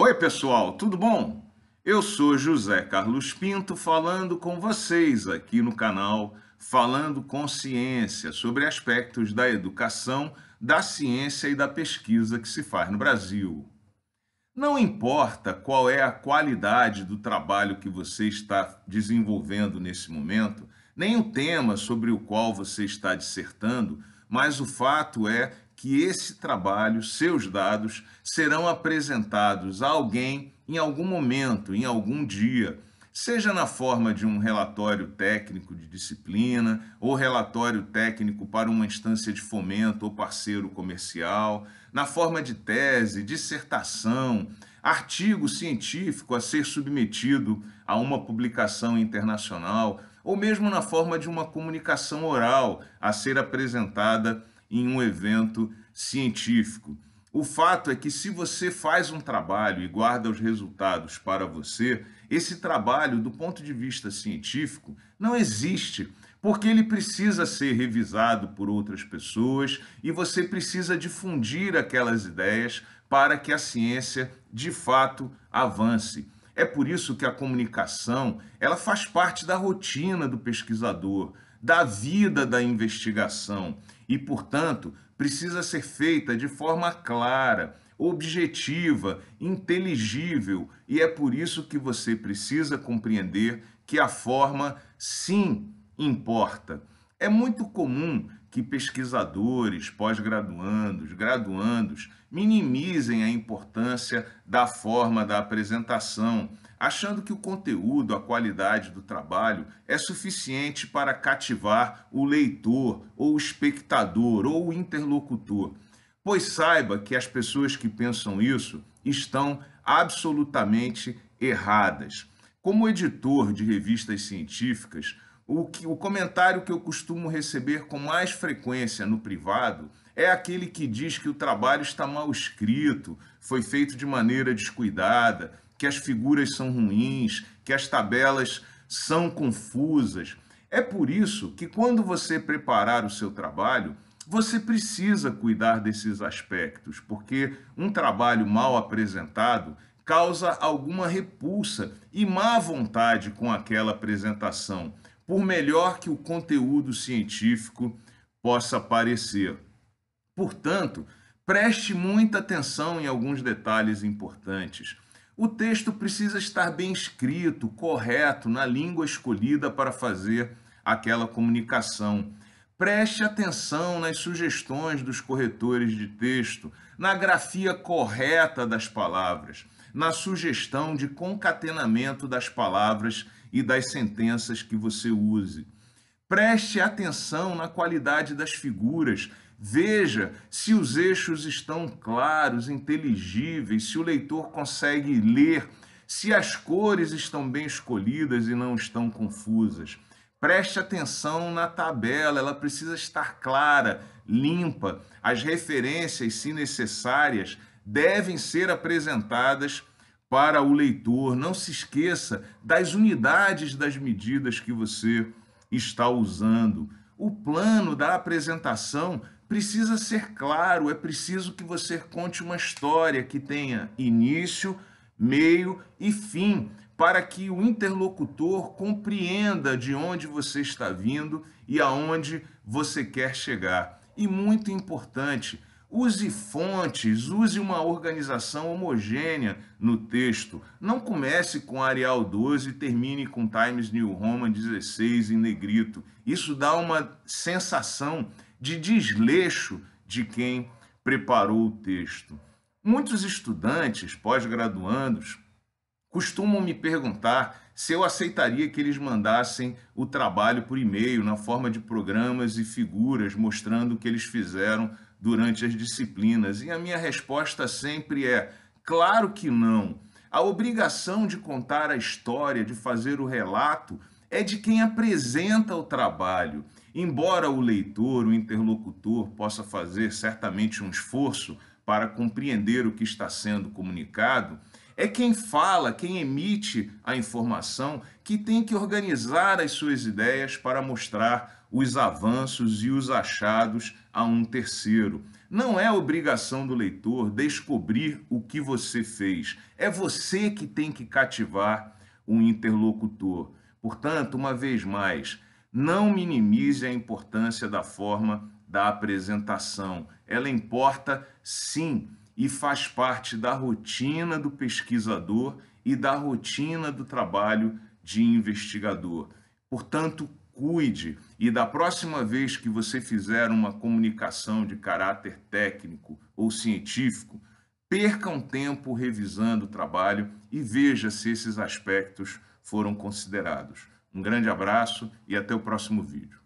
Oi, pessoal, tudo bom? Eu sou José Carlos Pinto falando com vocês aqui no canal Falando com Ciência sobre aspectos da educação, da ciência e da pesquisa que se faz no Brasil. Não importa qual é a qualidade do trabalho que você está desenvolvendo nesse momento, nem o tema sobre o qual você está dissertando, mas o fato é que esse trabalho, seus dados, serão apresentados a alguém em algum momento, em algum dia, seja na forma de um relatório técnico de disciplina, ou relatório técnico para uma instância de fomento ou parceiro comercial, na forma de tese, dissertação, artigo científico a ser submetido a uma publicação internacional, ou mesmo na forma de uma comunicação oral a ser apresentada em um evento científico. O fato é que se você faz um trabalho e guarda os resultados para você, esse trabalho, do ponto de vista científico, não existe, porque ele precisa ser revisado por outras pessoas e você precisa difundir aquelas ideias para que a ciência de fato avance. É por isso que a comunicação, ela faz parte da rotina do pesquisador, da vida da investigação e, portanto, precisa ser feita de forma clara, objetiva, inteligível, e é por isso que você precisa compreender que a forma sim importa. É muito comum que pesquisadores, pós-graduandos, graduandos minimizem a importância da forma da apresentação, achando que o conteúdo, a qualidade do trabalho é suficiente para cativar o leitor, ou o espectador, ou o interlocutor. Pois saiba que as pessoas que pensam isso estão absolutamente erradas. Como editor de revistas científicas, o, que, o comentário que eu costumo receber com mais frequência no privado é aquele que diz que o trabalho está mal escrito, foi feito de maneira descuidada, que as figuras são ruins, que as tabelas são confusas. É por isso que, quando você preparar o seu trabalho, você precisa cuidar desses aspectos, porque um trabalho mal apresentado causa alguma repulsa e má vontade com aquela apresentação por melhor que o conteúdo científico possa parecer. Portanto, preste muita atenção em alguns detalhes importantes. O texto precisa estar bem escrito, correto, na língua escolhida para fazer aquela comunicação. Preste atenção nas sugestões dos corretores de texto, na grafia correta das palavras, na sugestão de concatenamento das palavras e das sentenças que você use. Preste atenção na qualidade das figuras. Veja se os eixos estão claros, inteligíveis, se o leitor consegue ler, se as cores estão bem escolhidas e não estão confusas. Preste atenção na tabela, ela precisa estar clara, limpa. As referências, se necessárias, devem ser apresentadas para o leitor. Não se esqueça das unidades das medidas que você está usando. O plano da apresentação precisa ser claro, é preciso que você conte uma história que tenha início, meio e fim, para que o interlocutor compreenda de onde você está vindo e aonde você quer chegar. E muito importante, Use fontes, use uma organização homogênea no texto. Não comece com Arial 12 e termine com Times New Roman 16 em negrito. Isso dá uma sensação de desleixo de quem preparou o texto. Muitos estudantes, pós-graduandos, costumam me perguntar se eu aceitaria que eles mandassem o trabalho por e-mail na forma de programas e figuras mostrando o que eles fizeram durante as disciplinas? E a minha resposta sempre é: claro que não. A obrigação de contar a história, de fazer o relato, é de quem apresenta o trabalho. Embora o leitor, o interlocutor, possa fazer certamente um esforço para compreender o que está sendo comunicado, é quem fala, quem emite a informação, que tem que organizar as suas ideias para mostrar os avanços e os achados a um terceiro. Não é obrigação do leitor descobrir o que você fez. É você que tem que cativar o interlocutor. Portanto, uma vez mais, não minimize a importância da forma da apresentação. Ela importa sim e faz parte da rotina do pesquisador e da rotina do trabalho de investigador. Portanto, cuide e da próxima vez que você fizer uma comunicação de caráter técnico ou científico, perca um tempo revisando o trabalho e veja se esses aspectos foram considerados. Um grande abraço e até o próximo vídeo.